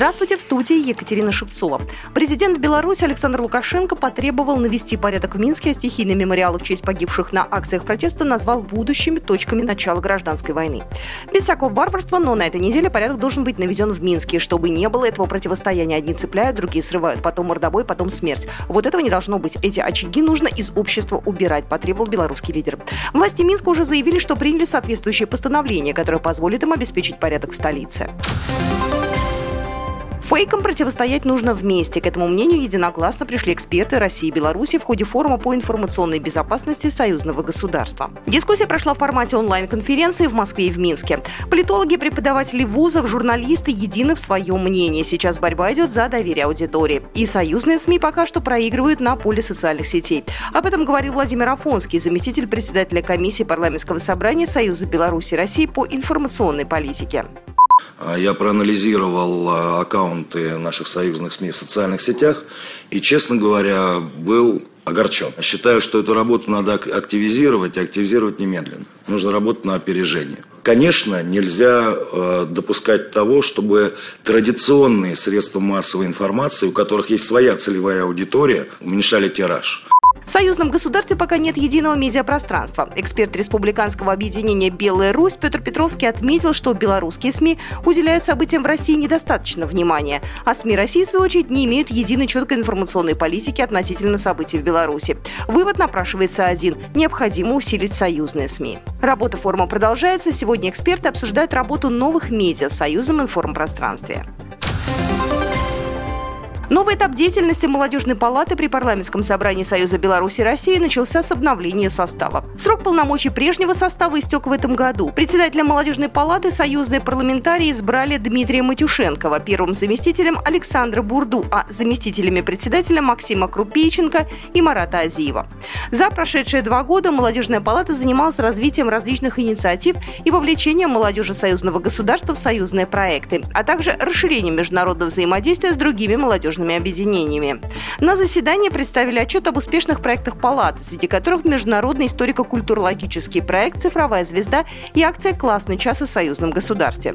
Здравствуйте, в студии Екатерина Шевцова. Президент Беларуси Александр Лукашенко потребовал навести порядок в Минске, а стихийные мемориалы в честь погибших на акциях протеста назвал будущими точками начала гражданской войны. Без всякого варварства, но на этой неделе порядок должен быть наведен в Минске, чтобы не было этого противостояния. Одни цепляют, другие срывают, потом мордобой, потом смерть. Вот этого не должно быть. Эти очаги нужно из общества убирать, потребовал белорусский лидер. Власти Минска уже заявили, что приняли соответствующее постановление, которое позволит им обеспечить порядок в столице. Фейкам противостоять нужно вместе. К этому мнению единогласно пришли эксперты России и Беларуси в ходе форума по информационной безопасности союзного государства. Дискуссия прошла в формате онлайн-конференции в Москве и в Минске. Политологи, преподаватели вузов, журналисты едины в своем мнении. Сейчас борьба идет за доверие аудитории. И союзные СМИ пока что проигрывают на поле социальных сетей. Об этом говорил Владимир Афонский, заместитель председателя комиссии парламентского собрания Союза Беларуси России по информационной политике. А, я проанализировал а, аккаунты наших союзных СМИ в социальных сетях и, честно говоря, был огорчен. Считаю, что эту работу надо активизировать и активизировать немедленно. Нужно работать на опережение. Конечно, нельзя э, допускать того, чтобы традиционные средства массовой информации, у которых есть своя целевая аудитория, уменьшали тираж. В союзном государстве пока нет единого медиапространства. Эксперт республиканского объединения «Белая Русь» Петр Петровский отметил, что белорусские СМИ уделяют событиям в России недостаточно внимания, а СМИ России, в свою очередь, не имеют единой четкой информационной политики относительно событий в Беларуси. Вывод напрашивается один – необходимо усилить союзные СМИ. Работа форума продолжается. Сегодня эксперты обсуждают работу новых медиа в союзном информпространстве. Новый этап деятельности молодежной палаты при парламентском собрании Союза Беларуси и России начался с обновления состава. Срок полномочий прежнего состава истек в этом году. Председателя молодежной палаты союзные парламентарии избрали Дмитрия Матюшенкова, первым заместителем Александра Бурду, а заместителями председателя Максима Крупейченко и Марата Азиева. За прошедшие два года молодежная палата занималась развитием различных инициатив и вовлечением молодежи союзного государства в союзные проекты, а также расширением международного взаимодействия с другими молодежными молодежными объединениями. На заседании представили отчет об успешных проектах палаты, среди которых международный историко-культурологический проект «Цифровая звезда» и акция «Классный час» о союзном государстве.